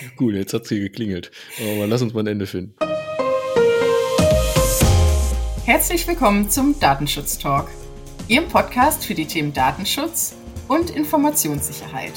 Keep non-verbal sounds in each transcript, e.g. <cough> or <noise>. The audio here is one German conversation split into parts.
<laughs> Cool, jetzt hat sie geklingelt. Aber lass uns mal ein Ende finden. Herzlich willkommen zum Datenschutz Talk, Ihrem Podcast für die Themen Datenschutz und Informationssicherheit.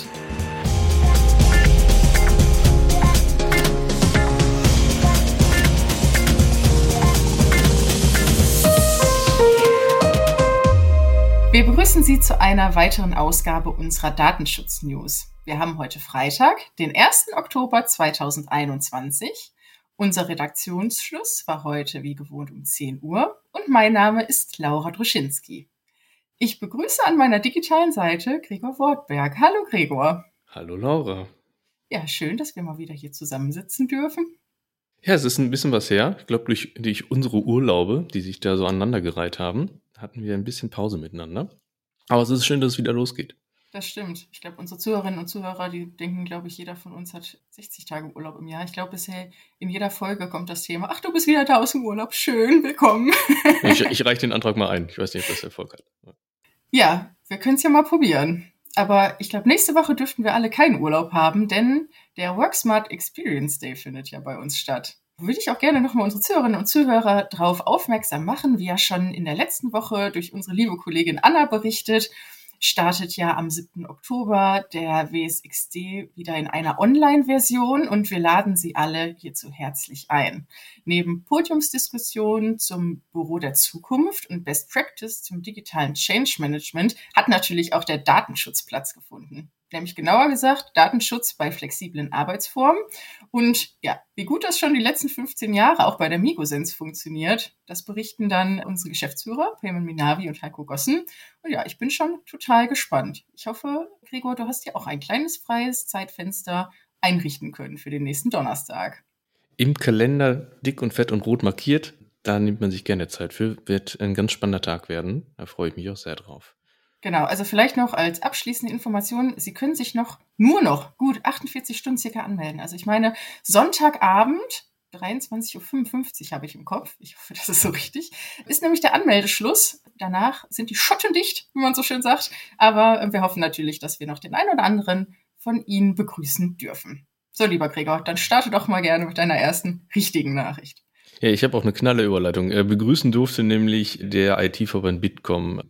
Wir begrüßen Sie zu einer weiteren Ausgabe unserer Datenschutz-News. Wir haben heute Freitag, den 1. Oktober 2021. Unser Redaktionsschluss war heute wie gewohnt um 10 Uhr und mein Name ist Laura Druschinski. Ich begrüße an meiner digitalen Seite Gregor Wortberg. Hallo Gregor. Hallo Laura. Ja, schön, dass wir mal wieder hier zusammensitzen dürfen. Ja, es ist ein bisschen was her. Ich glaube, durch, durch unsere Urlaube, die sich da so aneinandergereiht haben, hatten wir ein bisschen Pause miteinander. Aber es ist schön, dass es wieder losgeht. Das stimmt. Ich glaube, unsere Zuhörerinnen und Zuhörer, die denken, glaube ich, jeder von uns hat 60 Tage Urlaub im Jahr. Ich glaube, bisher in jeder Folge kommt das Thema, ach, du bist wieder da aus dem Urlaub. Schön, willkommen. <laughs> Ich, <laughs> ich reiche den Antrag mal ein. Ich weiß nicht, ob das Erfolg hat. Ja, wir können es ja mal probieren. Aber ich glaube, nächste Woche dürften wir alle keinen Urlaub haben, denn der WorkSmart Experience Day findet ja bei uns statt würde ich auch gerne nochmal unsere Zuhörerinnen und Zuhörer darauf aufmerksam machen, wie ja schon in der letzten Woche durch unsere liebe Kollegin Anna berichtet, startet ja am 7. Oktober der WSXD wieder in einer Online-Version und wir laden Sie alle hierzu herzlich ein. Neben Podiumsdiskussionen zum Büro der Zukunft und Best Practice zum digitalen Change Management hat natürlich auch der Datenschutz Platz gefunden nämlich genauer gesagt Datenschutz bei flexiblen Arbeitsformen. Und ja, wie gut das schon die letzten 15 Jahre auch bei der Migosens funktioniert, das berichten dann unsere Geschäftsführer, Payman Minavi und Heiko Gossen. Und ja, ich bin schon total gespannt. Ich hoffe, Gregor, du hast dir auch ein kleines freies Zeitfenster einrichten können für den nächsten Donnerstag. Im Kalender dick und fett und rot markiert. Da nimmt man sich gerne Zeit für. Wird ein ganz spannender Tag werden. Da freue ich mich auch sehr drauf. Genau, also vielleicht noch als abschließende Information, Sie können sich noch nur noch gut 48 Stunden circa anmelden. Also ich meine, Sonntagabend, 23.55 Uhr habe ich im Kopf, ich hoffe, das ist so richtig, ist nämlich der Anmeldeschluss. Danach sind die Schotten dicht, wie man so schön sagt. Aber wir hoffen natürlich, dass wir noch den einen oder anderen von Ihnen begrüßen dürfen. So, lieber Gregor, dann starte doch mal gerne mit deiner ersten richtigen Nachricht. Ja, ich habe auch eine knalle Überleitung. Äh, begrüßen durfte nämlich der IT-Verband Bitkom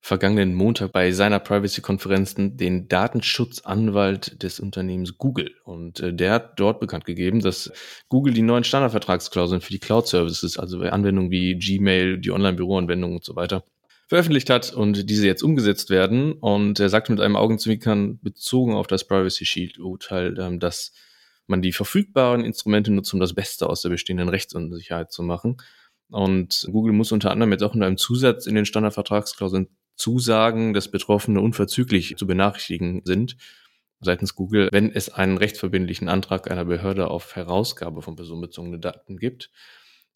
vergangenen Montag bei seiner Privacy-Konferenz den Datenschutzanwalt des Unternehmens Google. Und äh, der hat dort bekannt gegeben, dass Google die neuen Standardvertragsklauseln für die Cloud-Services, also Anwendungen wie Gmail, die Online-Büroanwendungen und so weiter, veröffentlicht hat und diese jetzt umgesetzt werden. Und er sagte mit einem Augenzwinkern bezogen auf das Privacy Shield-Urteil, ähm, dass man die verfügbaren Instrumente nutzt, um das Beste aus der bestehenden Rechtsunsicherheit zu machen. Und Google muss unter anderem jetzt auch in einem Zusatz in den Standardvertragsklauseln zusagen, dass Betroffene unverzüglich zu benachrichtigen sind seitens Google, wenn es einen rechtsverbindlichen Antrag einer Behörde auf Herausgabe von personenbezogenen Daten gibt.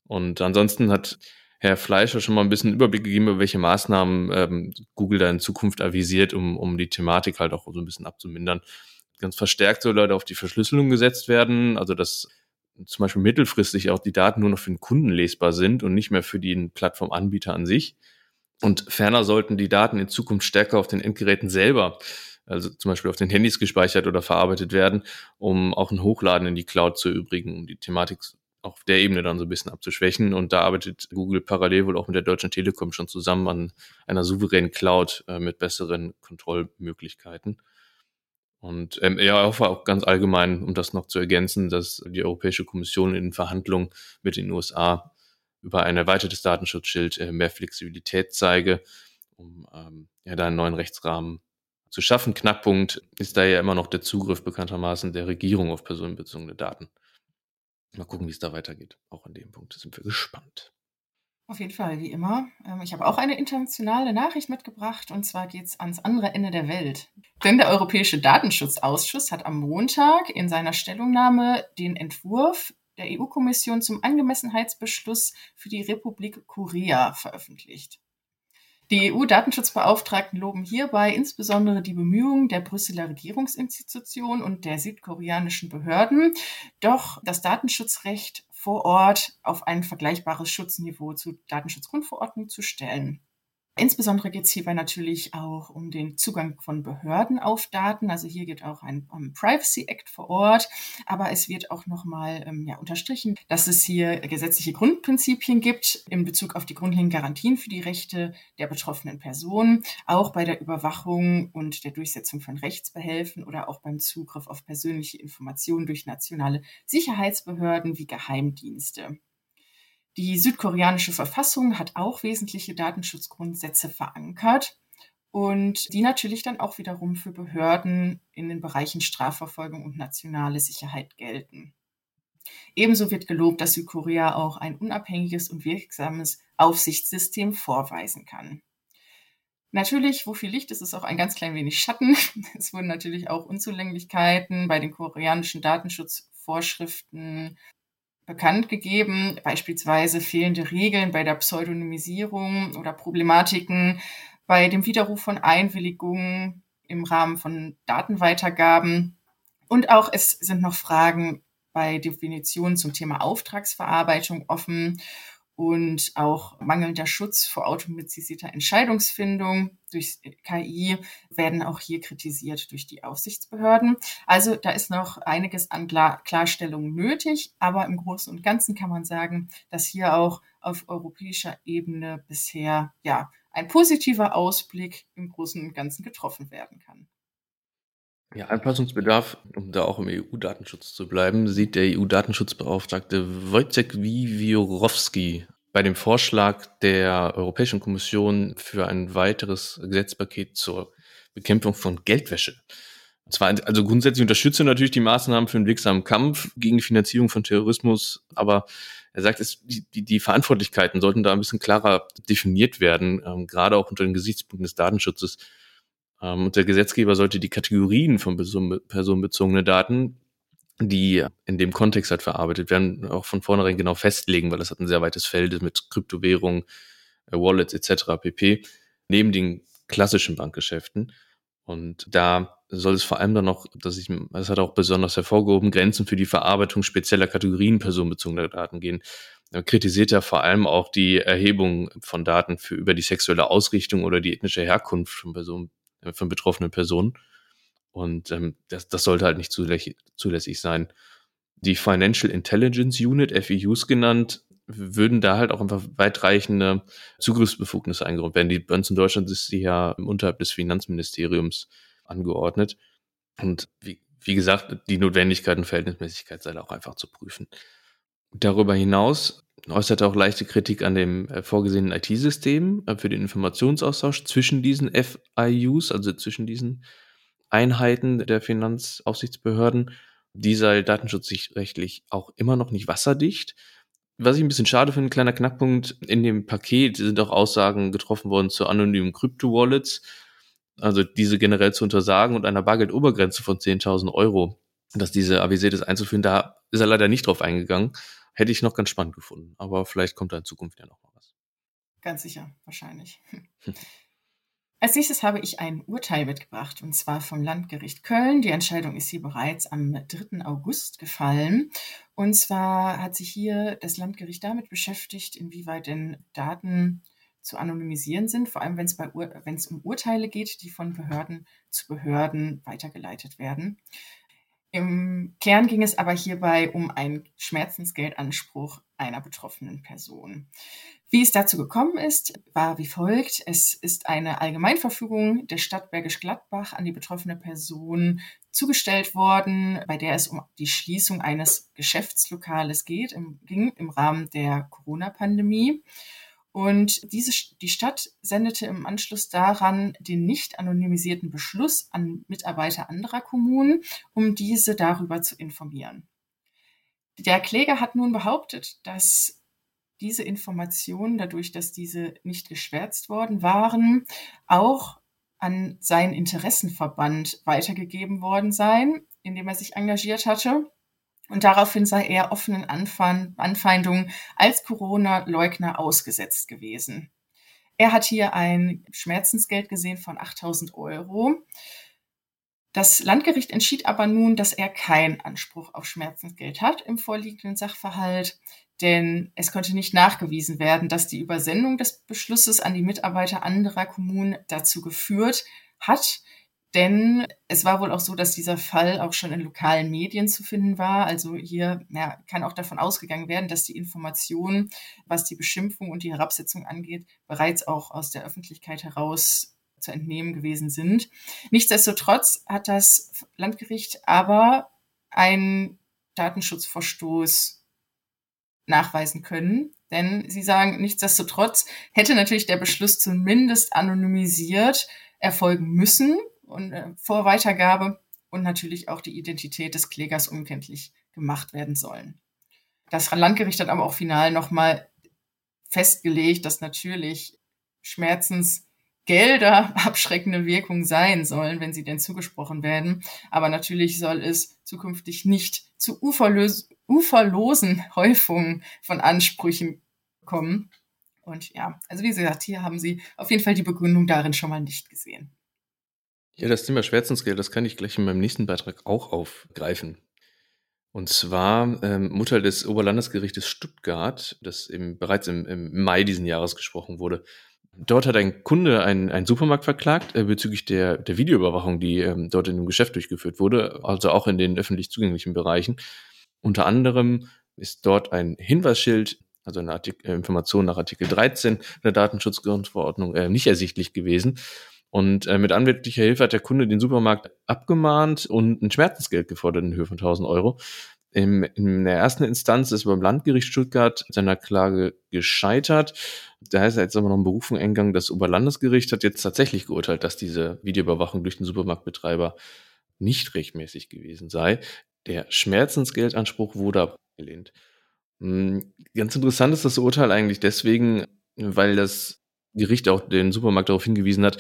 Und ansonsten hat Herr Fleischer schon mal ein bisschen Überblick gegeben, über welche Maßnahmen ähm, Google da in Zukunft avisiert, um, um die Thematik halt auch so ein bisschen abzumindern. Ganz verstärkt soll Leute auf die Verschlüsselung gesetzt werden, also dass zum Beispiel mittelfristig auch die Daten nur noch für den Kunden lesbar sind und nicht mehr für den Plattformanbieter an sich. Und ferner sollten die Daten in Zukunft stärker auf den Endgeräten selber, also zum Beispiel auf den Handys gespeichert oder verarbeitet werden, um auch ein Hochladen in die Cloud zu übrigen, um die Thematik auf der Ebene dann so ein bisschen abzuschwächen. Und da arbeitet Google parallel wohl auch mit der Deutschen Telekom schon zusammen an einer souveränen Cloud äh, mit besseren Kontrollmöglichkeiten. Und ähm, ja, ich hoffe auch ganz allgemein, um das noch zu ergänzen, dass die Europäische Kommission in Verhandlungen mit den USA über ein erweitertes Datenschutzschild äh, mehr Flexibilität zeige, um ähm, ja da einen neuen Rechtsrahmen zu schaffen. Knackpunkt ist da ja immer noch der Zugriff bekanntermaßen der Regierung auf personenbezogene Daten. Mal gucken, wie es da weitergeht. Auch an dem Punkt sind wir gespannt. Auf jeden Fall, wie immer. Ähm, ich habe auch eine internationale Nachricht mitgebracht und zwar geht es ans andere Ende der Welt. Denn der Europäische Datenschutzausschuss hat am Montag in seiner Stellungnahme den Entwurf der EU-Kommission zum Angemessenheitsbeschluss für die Republik Korea veröffentlicht. Die EU-Datenschutzbeauftragten loben hierbei insbesondere die Bemühungen der Brüsseler Regierungsinstitution und der südkoreanischen Behörden, doch das Datenschutzrecht vor Ort auf ein vergleichbares Schutzniveau zur Datenschutzgrundverordnung zu stellen. Insbesondere geht es hierbei natürlich auch um den Zugang von Behörden auf Daten. Also hier geht auch ein um Privacy Act vor Ort, aber es wird auch nochmal ähm, ja, unterstrichen, dass es hier gesetzliche Grundprinzipien gibt in Bezug auf die grundlegenden Garantien für die Rechte der betroffenen Personen, auch bei der Überwachung und der Durchsetzung von Rechtsbehelfen oder auch beim Zugriff auf persönliche Informationen durch nationale Sicherheitsbehörden wie Geheimdienste. Die südkoreanische Verfassung hat auch wesentliche Datenschutzgrundsätze verankert und die natürlich dann auch wiederum für Behörden in den Bereichen Strafverfolgung und nationale Sicherheit gelten. Ebenso wird gelobt, dass Südkorea auch ein unabhängiges und wirksames Aufsichtssystem vorweisen kann. Natürlich, wo viel Licht ist, ist auch ein ganz klein wenig Schatten. <laughs> Es wurden natürlich auch Unzulänglichkeiten bei den koreanischen Datenschutzvorschriften bekannt gegeben, beispielsweise fehlende Regeln bei der Pseudonymisierung oder Problematiken bei dem Widerruf von Einwilligungen im Rahmen von Datenweitergaben. Und auch es sind noch Fragen bei Definitionen zum Thema Auftragsverarbeitung offen und auch mangelnder Schutz vor automatisierter Entscheidungsfindung durch KI werden auch hier kritisiert durch die Aufsichtsbehörden. Also da ist noch einiges an Klarstellungen nötig, aber im Großen und Ganzen kann man sagen, dass hier auch auf europäischer Ebene bisher ja ein positiver Ausblick im Großen und Ganzen getroffen werden kann. Ja, Anpassungsbedarf, um da auch im EU-Datenschutz zu bleiben, sieht der EU-Datenschutzbeauftragte Wojciech Wiwiorowski bei dem Vorschlag der Europäischen Kommission für ein weiteres Gesetzpaket zur Bekämpfung von Geldwäsche. Und zwar, also grundsätzlich unterstützt er natürlich die Maßnahmen für einen wirksamen Kampf gegen die Finanzierung von Terrorismus, aber er sagt, es, die, die Verantwortlichkeiten sollten da ein bisschen klarer definiert werden, ähm, gerade auch unter den Gesichtspunkten des Datenschutzes. Ähm, und der Gesetzgeber sollte die Kategorien von personenbezogenen Daten, die in dem Kontext halt verarbeitet werden, auch von vornherein genau festlegen, weil das hat ein sehr weites Feld mit Kryptowährungen, äh, Wallets etc. pp. Neben den klassischen Bankgeschäften. Und da soll es vor allem dann noch, dass ich, das hat auch besonders hervorgehoben, Grenzen für die Verarbeitung spezieller Kategorien personenbezogener Daten gehen. Er kritisiert ja vor allem auch die Erhebung von Daten für über die sexuelle Ausrichtung oder die ethnische Herkunft von Personen von betroffenen Personen. Und ähm, das, das sollte halt nicht zulässig, sein. Die Financial Intelligence Unit, FEUs genannt, würden da halt auch einfach weitreichende Zugriffsbefugnisse eingeräumt werden. Die bei in Deutschland ist sie ja unterhalb des Finanzministeriums angeordnet. Und wie, wie gesagt, die Notwendigkeit und Verhältnismäßigkeit sei da auch einfach zu prüfen. Darüber hinaus äußerte auch leichte Kritik an dem äh, vorgesehenen IT-System äh, für den Informationsaustausch zwischen diesen FIUs, also zwischen diesen Einheiten der Finanzaufsichtsbehörden. Die sei datenschutzrechtlich auch immer noch nicht wasserdicht. Was ich ein bisschen schade finde, ein kleiner Knackpunkt, in dem Paket sind auch Aussagen getroffen worden zu anonymen Krypto-Wallets, also diese generell zu untersagen und einer Bargeldobergrenze von 10.000 Euro, dass diese avisiert ist einzuführen, da ist er leider nicht drauf eingegangen hätte ich noch ganz spannend gefunden. Aber vielleicht kommt da in Zukunft ja noch mal was. Ganz sicher, wahrscheinlich. <laughs> Als nächstes habe ich ein Urteil mitgebracht, und zwar vom Landgericht Köln. Die Entscheidung ist hier bereits am 3. August gefallen. Und zwar hat sich hier das Landgericht damit beschäftigt, inwieweit denn Daten zu anonymisieren sind, vor allem wenn es, bei wenn es um Urteile geht, die von Behörden zu Behörden weitergeleitet werden. Im Kern ging es aber hierbei um einen Schmerzensgeldanspruch einer betroffenen Person. Wie es dazu gekommen ist, war wie folgt. Es ist eine Allgemeinverfügung der Stadt Bergisch Gladbach an die betroffene Person zugestellt worden, bei der es um die Schließung eines Geschäftslokales geht, im, ging im Rahmen der Corona-Pandemie. Und diese, die Stadt sendete im Anschluss daran den nicht anonymisierten Beschluss an Mitarbeiter anderer Kommunen, um diese darüber zu informieren. Der Kläger hat nun behauptet, dass diese Informationen, dadurch, dass diese nicht geschwärzt worden waren, auch an seinen Interessenverband weitergegeben worden seien, in dem er sich engagiert hatte. Und daraufhin sei er offenen Anfeindungen als Corona-Leugner ausgesetzt gewesen. Er hat hier ein Schmerzensgeld gesehen von 8000 Euro. Das Landgericht entschied aber nun, dass er keinen Anspruch auf Schmerzensgeld hat im vorliegenden Sachverhalt, denn es konnte nicht nachgewiesen werden, dass die Übersendung des Beschlusses an die Mitarbeiter anderer Kommunen dazu geführt hat. Denn es war wohl auch so, dass dieser Fall auch schon in lokalen Medien zu finden war. Also hier ja, kann auch davon ausgegangen werden, dass die Informationen, was die Beschimpfung und die Herabsetzung angeht, bereits auch aus der Öffentlichkeit heraus zu entnehmen gewesen sind. Nichtsdestotrotz hat das Landgericht aber einen Datenschutzverstoß nachweisen können. Denn sie sagen, nichtsdestotrotz hätte natürlich der Beschluss zumindest anonymisiert erfolgen müssen und äh, vor Weitergabe und natürlich auch die Identität des Klägers unkenntlich gemacht werden sollen. Das Landgericht hat aber auch final nochmal festgelegt, dass natürlich Schmerzensgelder <laughs> abschreckende Wirkung sein sollen, wenn sie denn zugesprochen werden. Aber natürlich soll es zukünftig nicht zu uferlos uferlosen Häufungen von Ansprüchen kommen. Und ja, also wie gesagt, hier haben Sie auf jeden Fall die Begründung darin schon mal nicht gesehen. Ja, das Thema Schmerzensgeld, das kann ich gleich in meinem nächsten Beitrag auch aufgreifen. Und zwar ähm, Mutter des Oberlandesgerichtes Stuttgart, das im, bereits im, im Mai diesen Jahres gesprochen wurde. Dort hat ein Kunde einen, einen Supermarkt verklagt äh, bezüglich der, der Videoüberwachung, die ähm, dort in dem Geschäft durchgeführt wurde, also auch in den öffentlich zugänglichen Bereichen. Unter anderem ist dort ein Hinweisschild, also eine Artik äh, Information nach Artikel 13 der Datenschutzgrundverordnung äh, nicht ersichtlich gewesen. Und äh, mit anwaltlicher Hilfe hat der Kunde den Supermarkt abgemahnt und ein Schmerzensgeld gefordert in Höhe von 1000 Euro. Im, in der ersten Instanz ist beim Landgericht Stuttgart seiner Klage gescheitert. Da ist jetzt aber noch ein Berufung eingegangen. Das Oberlandesgericht hat jetzt tatsächlich geurteilt, dass diese Videoüberwachung durch den Supermarktbetreiber nicht rechtmäßig gewesen sei. Der Schmerzensgeldanspruch wurde abgelehnt. Hm, ganz interessant ist das Urteil eigentlich deswegen, weil das Gericht auch den Supermarkt darauf hingewiesen hat,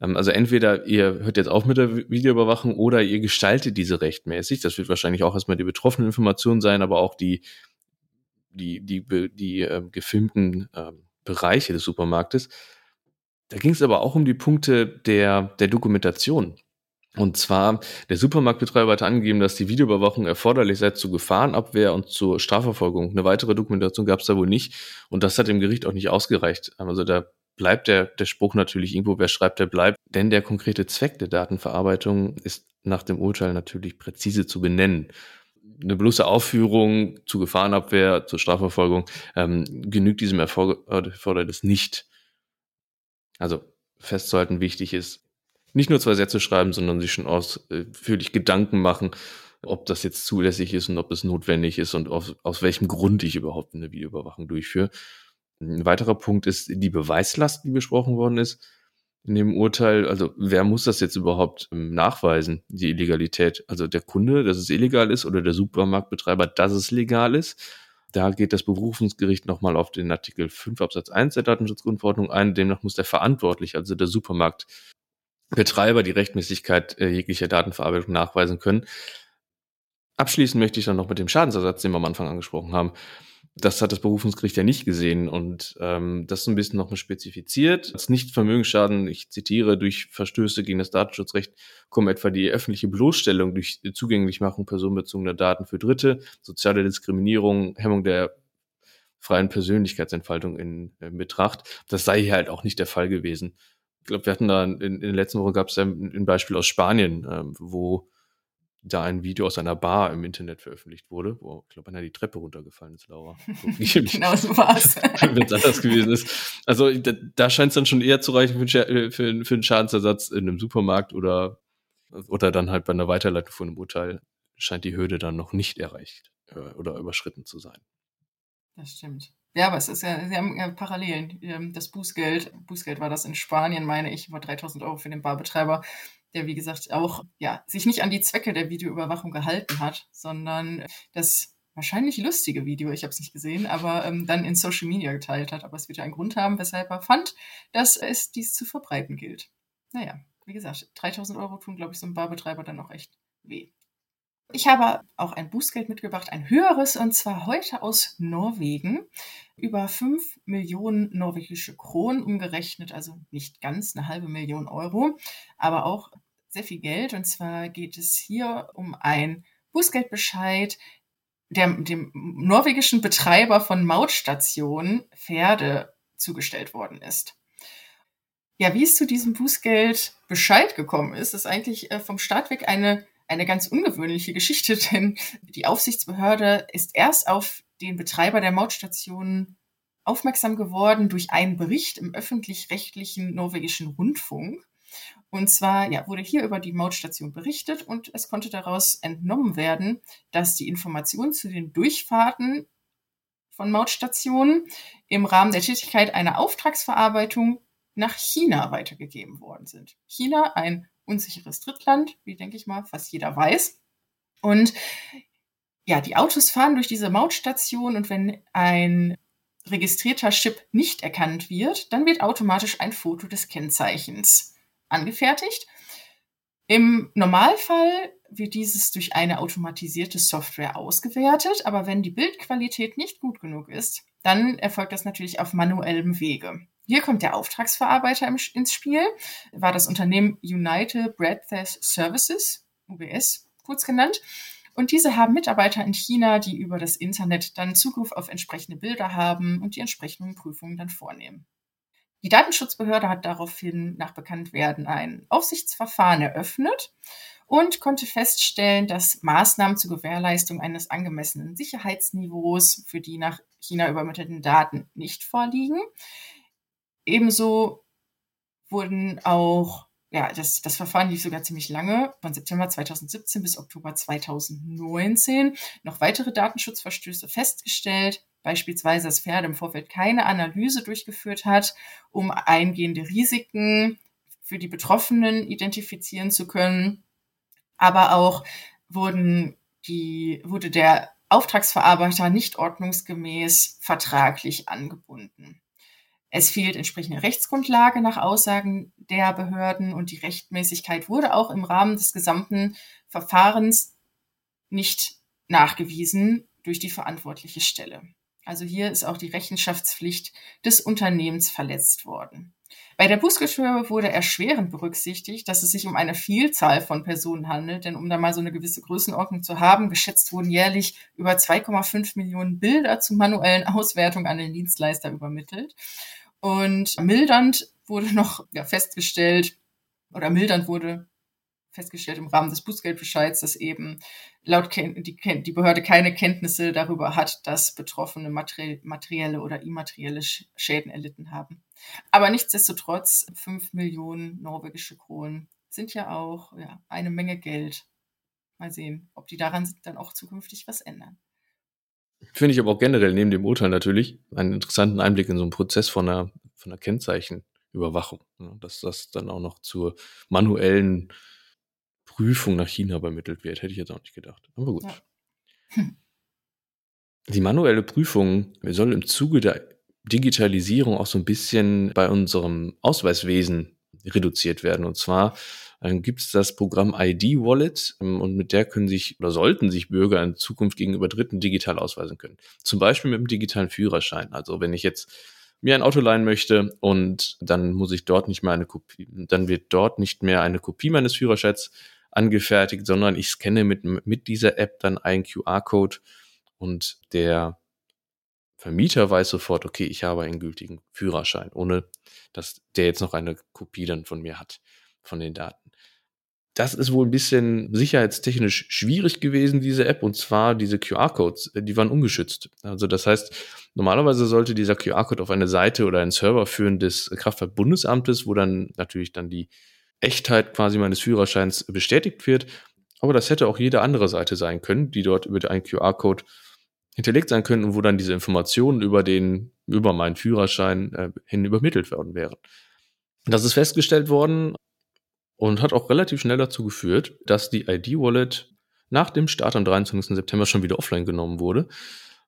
also entweder ihr hört jetzt auf mit der Videoüberwachung oder ihr gestaltet diese rechtmäßig. Das wird wahrscheinlich auch erstmal die betroffene Information sein, aber auch die, die, die, die, die äh, gefilmten äh, Bereiche des Supermarktes. Da ging es aber auch um die Punkte der, der Dokumentation. Und zwar, der Supermarktbetreiber hat angegeben, dass die Videoüberwachung erforderlich sei zur Gefahrenabwehr und zur Strafverfolgung. Eine weitere Dokumentation gab es da wohl nicht. Und das hat dem Gericht auch nicht ausgereicht. Also der bleibt der, der Spruch natürlich irgendwo, wer schreibt, der bleibt. Denn der konkrete Zweck der Datenverarbeitung ist nach dem Urteil natürlich präzise zu benennen. Eine bloße Aufführung zur Gefahrenabwehr, zur Strafverfolgung ähm, genügt diesem Erfordernis nicht. Also festzuhalten, wichtig ist, nicht nur zwei Sätze schreiben, sondern sich schon ausführlich Gedanken machen, ob das jetzt zulässig ist und ob es notwendig ist und aus, aus welchem Grund ich überhaupt eine Videoüberwachung durchführe. Ein weiterer Punkt ist die Beweislast, die besprochen worden ist in dem Urteil. Also wer muss das jetzt überhaupt ähm, nachweisen, die Illegalität? Also der Kunde, dass es illegal ist oder der Supermarktbetreiber, dass es legal ist. Da geht das Berufungsgericht nochmal auf den Artikel 5 Absatz 1 der Datenschutzgrundverordnung ein. Demnach muss der Verantwortliche, also der Supermarktbetreiber, die Rechtmäßigkeit äh, jeglicher Datenverarbeitung nachweisen können. Abschließend möchte ich dann noch mit dem Schadensersatz, den wir am Anfang angesprochen haben das hat das Berufungsgericht ja nicht gesehen und ähm, das ein bisschen nochmal spezifiziert. Als Nichtvermögensschaden, ich zitiere, durch Verstöße gegen das Datenschutzrecht kommen etwa die öffentliche Bloßstellung durch Zugänglichmachung personenbezogener Daten für Dritte, soziale Diskriminierung, Hemmung der freien Persönlichkeitsentfaltung in, in Betracht. Das sei hier halt auch nicht der Fall gewesen. Ich glaube, wir hatten da in, in den letzten Wochen gab es ja ein Beispiel aus Spanien, ähm, wo da ein Video aus einer Bar im Internet veröffentlicht wurde, wo, ich glaube, einer die Treppe runtergefallen ist, Laura. <laughs> genau so war es. <laughs> Wenn es anders gewesen ist. Also da, da scheint es dann schon eher zu reichen für, einen, für, für einen Schadensersatz in einem Supermarkt oder, oder dann halt bei einer Weiterleitung von einem Urteil scheint die Hürde dann noch nicht erreicht äh, oder überschritten zu sein. Das stimmt. Ja, aber es ist ja, sie haben ja Parallelen. Ähm, das Bußgeld, Bußgeld war das in Spanien, meine ich, war 3000 Euro für den Barbetreiber der wie gesagt auch ja sich nicht an die Zwecke der Videoüberwachung gehalten hat, sondern das wahrscheinlich lustige Video, ich habe es nicht gesehen, aber ähm, dann in Social Media geteilt hat. Aber es wird ja einen Grund haben, weshalb er fand, dass es dies zu verbreiten gilt. Naja, wie gesagt, 3000 Euro tun, glaube ich, so einem Barbetreiber dann auch echt weh. Ich habe auch ein Bußgeld mitgebracht, ein höheres, und zwar heute aus Norwegen. Über 5 Millionen norwegische Kronen umgerechnet, also nicht ganz eine halbe Million Euro, aber auch sehr viel Geld. Und zwar geht es hier um ein Bußgeldbescheid, der, dem norwegischen Betreiber von Mautstationen Pferde zugestellt worden ist. Ja, wie es zu diesem Bußgeld Bescheid gekommen ist, ist eigentlich äh, vom Staat weg eine, eine ganz ungewöhnliche Geschichte, <laughs> denn die Aufsichtsbehörde ist erst auf den Betreiber der Mautstation aufmerksam geworden durch einen Bericht im öffentlich-rechtlichen norwegischen Rundfunk. Und zwar ja, wurde hier über die Mautstation berichtet und es konnte daraus entnommen werden, dass die Informationen zu den Durchfahrten von Mautstationen im Rahmen der Tätigkeit einer Auftragsverarbeitung nach China weitergegeben worden sind. China, ein unsicheres Drittland, wie denke ich mal fast jeder weiß. Und ja, die Autos fahren durch diese Mautstation und wenn ein registrierter Chip nicht erkannt wird, dann wird automatisch ein Foto des Kennzeichens angefertigt. Im Normalfall wird dieses durch eine automatisierte Software ausgewertet, aber wenn die Bildqualität nicht gut genug ist, dann erfolgt das natürlich auf manuellem Wege. Hier kommt der Auftragsverarbeiter ins Spiel, war das Unternehmen United Breadth Services, UBS kurz genannt. Und diese haben Mitarbeiter in China, die über das Internet dann Zugriff auf entsprechende Bilder haben und die entsprechenden Prüfungen dann vornehmen. Die Datenschutzbehörde hat daraufhin nach Bekanntwerden ein Aufsichtsverfahren eröffnet und konnte feststellen, dass Maßnahmen zur Gewährleistung eines angemessenen Sicherheitsniveaus für die nach China übermittelten Daten nicht vorliegen. Ebenso wurden auch ja, das, das Verfahren lief sogar ziemlich lange, von September 2017 bis Oktober 2019. Noch weitere Datenschutzverstöße festgestellt, beispielsweise, dass Pferde im Vorfeld keine Analyse durchgeführt hat, um eingehende Risiken für die Betroffenen identifizieren zu können. Aber auch wurden die, wurde der Auftragsverarbeiter nicht ordnungsgemäß vertraglich angebunden. Es fehlt entsprechende Rechtsgrundlage nach Aussagen der Behörden und die Rechtmäßigkeit wurde auch im Rahmen des gesamten Verfahrens nicht nachgewiesen durch die verantwortliche Stelle. Also hier ist auch die Rechenschaftspflicht des Unternehmens verletzt worden. Bei der Bußgeldhöhe wurde erschwerend berücksichtigt, dass es sich um eine Vielzahl von Personen handelt, denn um da mal so eine gewisse Größenordnung zu haben, geschätzt wurden jährlich über 2,5 Millionen Bilder zur manuellen Auswertung an den Dienstleister übermittelt. Und mildernd wurde noch ja, festgestellt, oder mildernd wurde festgestellt im Rahmen des Bußgeldbescheids, dass eben laut die, die, Behörde keine Kenntnisse darüber hat, dass Betroffene materi materielle oder immaterielle Schäden erlitten haben. Aber nichtsdestotrotz, fünf Millionen norwegische Kronen sind ja auch ja, eine Menge Geld. Mal sehen, ob die daran dann auch zukünftig was ändern. Finde ich aber auch generell neben dem Urteil natürlich einen interessanten Einblick in so einen Prozess von einer, von einer Kennzeichenüberwachung. Ne? Dass das dann auch noch zur manuellen Prüfung nach China übermittelt wird. Hätte ich jetzt auch nicht gedacht. Aber gut. Ja. <laughs> Die manuelle Prüfung soll im Zuge der Digitalisierung auch so ein bisschen bei unserem Ausweiswesen reduziert werden. Und zwar dann gibt es das Programm ID Wallet ähm, und mit der können sich oder sollten sich Bürger in Zukunft gegenüber Dritten digital ausweisen können. Zum Beispiel mit dem digitalen Führerschein. Also wenn ich jetzt mir ein Auto leihen möchte und dann muss ich dort nicht mehr eine Kopie, dann wird dort nicht mehr eine Kopie meines Führerscheins angefertigt, sondern ich scanne mit, mit dieser App dann einen QR-Code und der Vermieter weiß sofort, okay, ich habe einen gültigen Führerschein, ohne dass der jetzt noch eine Kopie dann von mir hat, von den Daten. Das ist wohl ein bisschen sicherheitstechnisch schwierig gewesen, diese App, und zwar diese QR-Codes, äh, die waren ungeschützt. Also das heißt, normalerweise sollte dieser QR-Code auf eine Seite oder einen Server führen des Kraftfahrtbundesamtes, wo dann natürlich dann die Echtheit quasi meines Führerscheins bestätigt wird. Aber das hätte auch jede andere Seite sein können, die dort über einen QR-Code hinterlegt sein könnten, wo dann diese Informationen über den, über meinen Führerschein äh, hin übermittelt worden wären. Das ist festgestellt worden und hat auch relativ schnell dazu geführt, dass die ID-Wallet nach dem Start am 23. September schon wieder offline genommen wurde.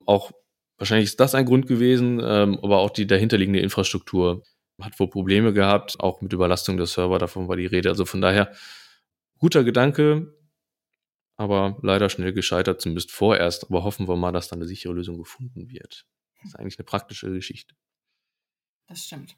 Auch wahrscheinlich ist das ein Grund gewesen, ähm, aber auch die dahinterliegende Infrastruktur hat wohl Probleme gehabt, auch mit Überlastung der Server, davon war die Rede. Also von daher guter Gedanke, aber leider schnell gescheitert, zumindest vorerst. Aber hoffen wir mal, dass dann eine sichere Lösung gefunden wird. Das ist eigentlich eine praktische Geschichte. Das stimmt.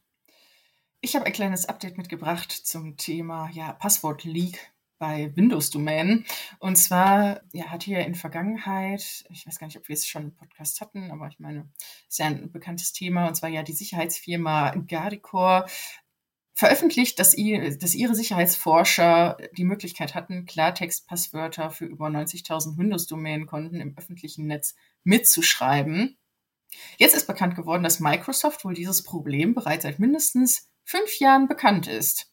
Ich habe ein kleines Update mitgebracht zum Thema ja, Passwort-Leak bei Windows-Domänen. Und zwar ja, hat hier in Vergangenheit, ich weiß gar nicht, ob wir es schon im Podcast hatten, aber ich meine, ist ja ein bekanntes Thema, und zwar ja die Sicherheitsfirma Gardicore veröffentlicht, dass, ihr, dass ihre Sicherheitsforscher die Möglichkeit hatten, Klartext-Passwörter für über 90.000 Windows-Domänenkonten im öffentlichen Netz mitzuschreiben. Jetzt ist bekannt geworden, dass Microsoft wohl dieses Problem bereits seit mindestens fünf Jahren bekannt ist.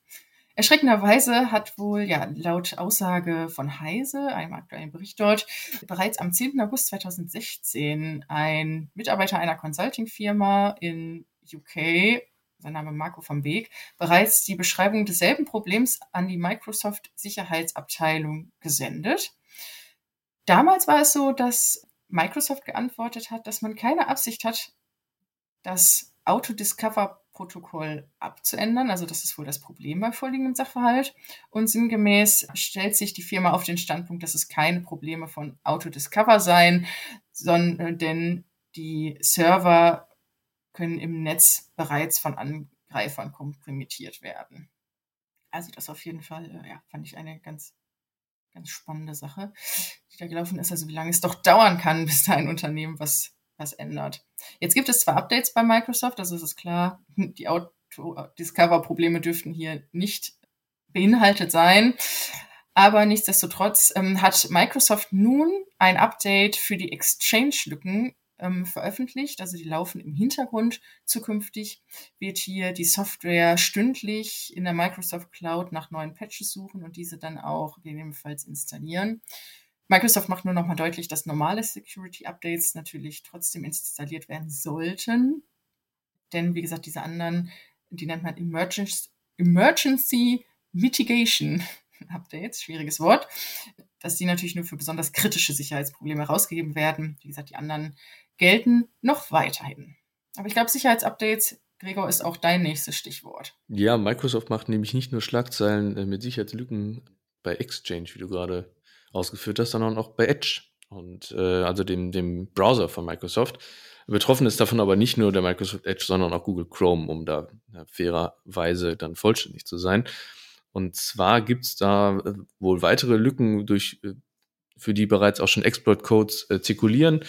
Erschreckenderweise hat wohl, ja, laut Aussage von Heise, einem aktuellen Bericht dort, bereits am 10. August 2016 ein Mitarbeiter einer Consulting-Firma in UK, sein Name Marco van Beek, bereits die Beschreibung desselben Problems an die Microsoft Sicherheitsabteilung gesendet. Damals war es so, dass Microsoft geantwortet hat, dass man keine Absicht hat, das Autodiscover Protokoll abzuändern. Also das ist wohl das Problem bei vorliegendem Sachverhalt. Und sinngemäß stellt sich die Firma auf den Standpunkt, dass es keine Probleme von Autodiscover seien, sondern denn die Server können im Netz bereits von Angreifern komprimiert werden. Also das auf jeden Fall, äh, ja, fand ich eine ganz, ganz spannende Sache, die da gelaufen ist. Also wie lange es doch dauern kann, <laughs> bis da ein Unternehmen was was ändert. Jetzt gibt es zwar Updates bei Microsoft, es ist klar, <laughs> die Auto-Discover-Probleme dürften hier nicht beinhaltet sein. Aber nichtsdestotrotz ähm, hat Microsoft nun ein Update für die Exchange-Lücken ähm, veröffentlicht. Also die laufen im Hintergrund. Zukünftig wird hier die Software stündlich in der Microsoft Cloud nach neuen Patches suchen und diese dann auch gegebenenfalls installieren. Microsoft macht nur noch mal deutlich, dass normale Security Updates natürlich trotzdem installiert werden sollten. Denn wie gesagt, diese anderen, die nennt man Emergency, Emergency Mitigation <laughs> Updates, schwieriges Wort, dass die natürlich nur für besonders kritische Sicherheitsprobleme herausgegeben werden. Wie gesagt, die anderen gelten noch weiterhin. Aber ich glaube, Sicherheitsupdates, Gregor, ist auch dein nächstes Stichwort. Ja, Microsoft macht nämlich nicht nur Schlagzeilen äh, mit Sicherheitslücken bei Exchange, wie du gerade ausgeführt hast, sondern auch bei Edge und äh, also dem, dem Browser von Microsoft. Betroffen ist davon aber nicht nur der Microsoft Edge, sondern auch Google Chrome, um da fairerweise dann vollständig zu sein. Und zwar gibt's da äh, wohl weitere Lücken, durch, äh, für die bereits auch schon Exploit-Codes äh, zirkulieren.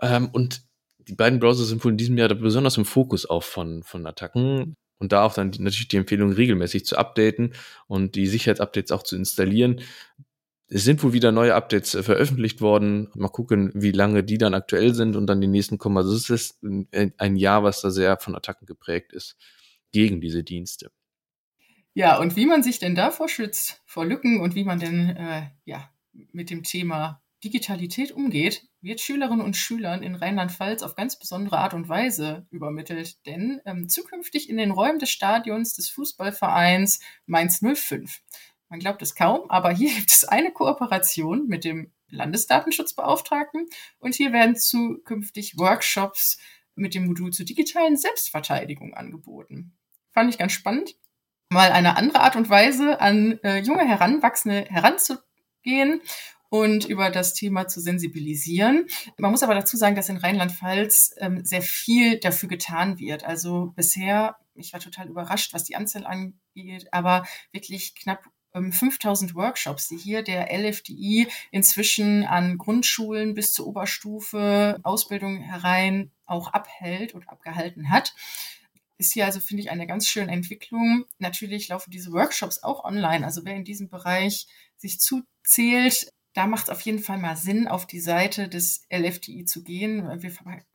Ähm, und die beiden Browser sind wohl in diesem Jahr besonders im Fokus auch von, von Attacken. Und da auch dann natürlich die Empfehlung, regelmäßig zu updaten und die Sicherheitsupdates auch zu installieren, es sind wohl wieder neue Updates äh, veröffentlicht worden. Mal gucken, wie lange die dann aktuell sind und dann die nächsten kommen. Also es ist ein Jahr, was da sehr von Attacken geprägt ist gegen diese Dienste. Ja, und wie man sich denn davor schützt, vor Lücken und wie man denn äh, ja, mit dem Thema Digitalität umgeht, wird Schülerinnen und Schülern in Rheinland-Pfalz auf ganz besondere Art und Weise übermittelt. Denn ähm, zukünftig in den Räumen des Stadions des Fußballvereins Mainz 05 man glaubt es kaum, aber hier gibt es eine Kooperation mit dem Landesdatenschutzbeauftragten und hier werden zukünftig Workshops mit dem Modul zur digitalen Selbstverteidigung angeboten. Fand ich ganz spannend, mal eine andere Art und Weise an äh, junge Heranwachsende heranzugehen und über das Thema zu sensibilisieren. Man muss aber dazu sagen, dass in Rheinland-Pfalz ähm, sehr viel dafür getan wird. Also bisher, ich war total überrascht, was die Anzahl angeht, aber wirklich knapp 5000 ähm, Workshops, die hier der LFDI inzwischen an Grundschulen bis zur Oberstufe Ausbildung herein auch abhält und abgehalten hat. Ist hier also, finde ich, eine ganz schöne Entwicklung. Natürlich laufen diese Workshops auch online. Also wer in diesem Bereich sich zuzählt, da macht es auf jeden Fall mal Sinn, auf die Seite des LFDI zu gehen. Wir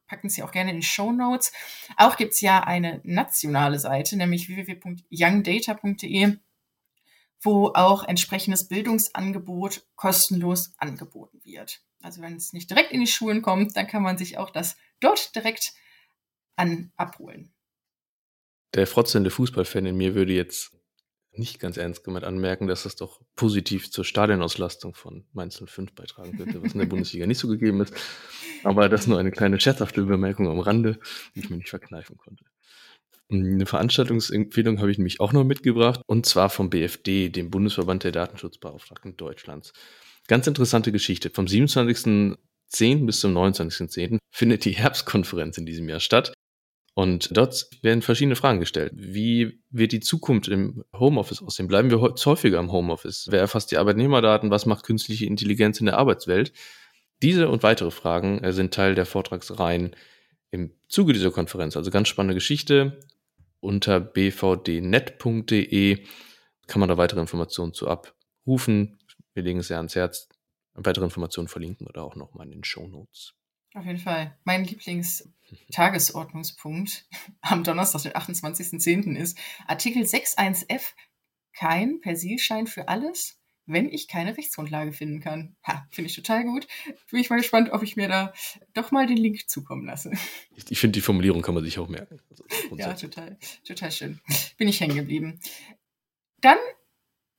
packen sie auch gerne in die Show Notes. Auch gibt es ja eine nationale Seite, nämlich www.youngdata.de wo auch entsprechendes Bildungsangebot kostenlos angeboten wird. Also wenn es nicht direkt in die Schulen kommt, dann kann man sich auch das dort direkt an abholen. Der frotzende Fußballfan in mir würde jetzt nicht ganz ernst gemeint anmerken, dass das doch positiv zur Stadionauslastung von Mainz 05 beitragen könnte, was in der Bundesliga nicht so gegeben ist. Aber das nur eine kleine scherzhafte Bemerkung am Rande, die ich mir nicht verkneifen konnte. Eine Veranstaltungsempfehlung habe ich nämlich auch noch mitgebracht, und zwar vom BFD, dem Bundesverband der Datenschutzbeauftragten Deutschlands. Ganz interessante Geschichte. Vom 27.10. bis zum 29.10. findet die <laughs> Herbstkonferenz in diesem Jahr statt. Und dort werden verschiedene Fragen gestellt. Wie wird die Zukunft im Homeoffice aussehen? Bleiben wir häufiger im Homeoffice? Wer erfasst die Arbeitnehmerdaten? Was macht künstliche Intelligenz in der Arbeitswelt? Diese und weitere Fragen äh, sind Teil der Vortragsreihen im Zuge dieser Konferenz. Also ganz spannende Geschichte. Unter bvdnet.de kann man da weitere Informationen zu abrufen. Wir legen es sehr ans Herz. Weitere Informationen verlinken wir da auch nochmal in den Show Notes. Auf jeden Fall. Mein Lieblingstagesordnungspunkt <laughs> am Donnerstag, den 28.10. ist Artikel 61f, kein Persilschein für alles, wenn ich keine Rechtsgrundlage finden kann. Ha, finde ich total gut. Bin ich mal gespannt, ob ich mir da doch mal den Link zukommen lasse. Ich, ich finde, die Formulierung kann man sich auch merken. Also, ja, total, total schön. Bin ich hängen geblieben. Dann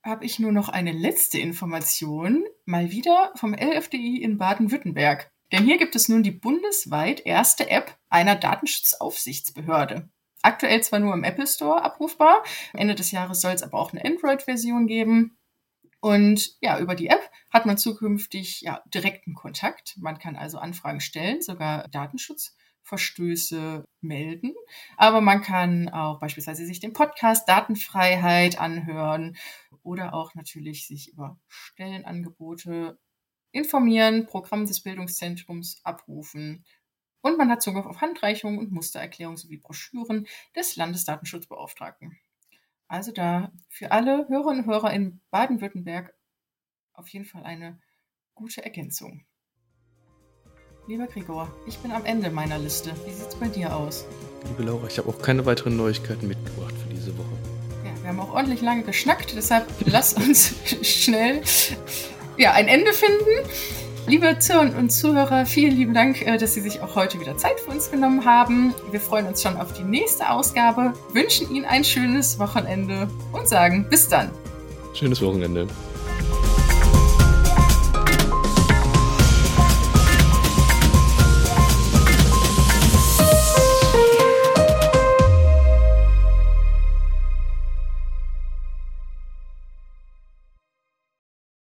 habe ich nur noch eine letzte Information, mal wieder vom LFDI in Baden-Württemberg. Denn hier gibt es nun die bundesweit erste App einer Datenschutzaufsichtsbehörde. Aktuell zwar nur im Apple Store abrufbar, Ende des Jahres soll es aber auch eine Android-Version geben. Und ja, über die App hat man zukünftig ja, direkten Kontakt. Man kann also Anfragen stellen, sogar Datenschutzverstöße melden. Aber man kann auch beispielsweise sich den Podcast Datenfreiheit anhören oder auch natürlich sich über Stellenangebote informieren, Programm des Bildungszentrums abrufen und man hat Zugriff auf Handreichungen und Mustererklärungen sowie Broschüren des Landesdatenschutzbeauftragten. Also da für alle Hörerinnen und Hörer in Baden-Württemberg auf jeden Fall eine gute Ergänzung. Lieber Gregor, ich bin am Ende meiner Liste. Wie sieht es bei dir aus? Liebe Laura, ich habe auch keine weiteren Neuigkeiten mitgebracht für diese Woche. Ja, wir haben auch ordentlich lange geschnackt, deshalb lass uns <laughs> schnell ja, ein Ende finden. Liebe Zuhörer und Zuhörer, vielen lieben Dank, äh, dass Sie sich auch heute wieder Zeit für uns genommen haben. Wir freuen uns schon auf die nächste Ausgabe, wünschen Ihnen ein schönes Wochenende und sagen bis dann. Schönes Wochenende.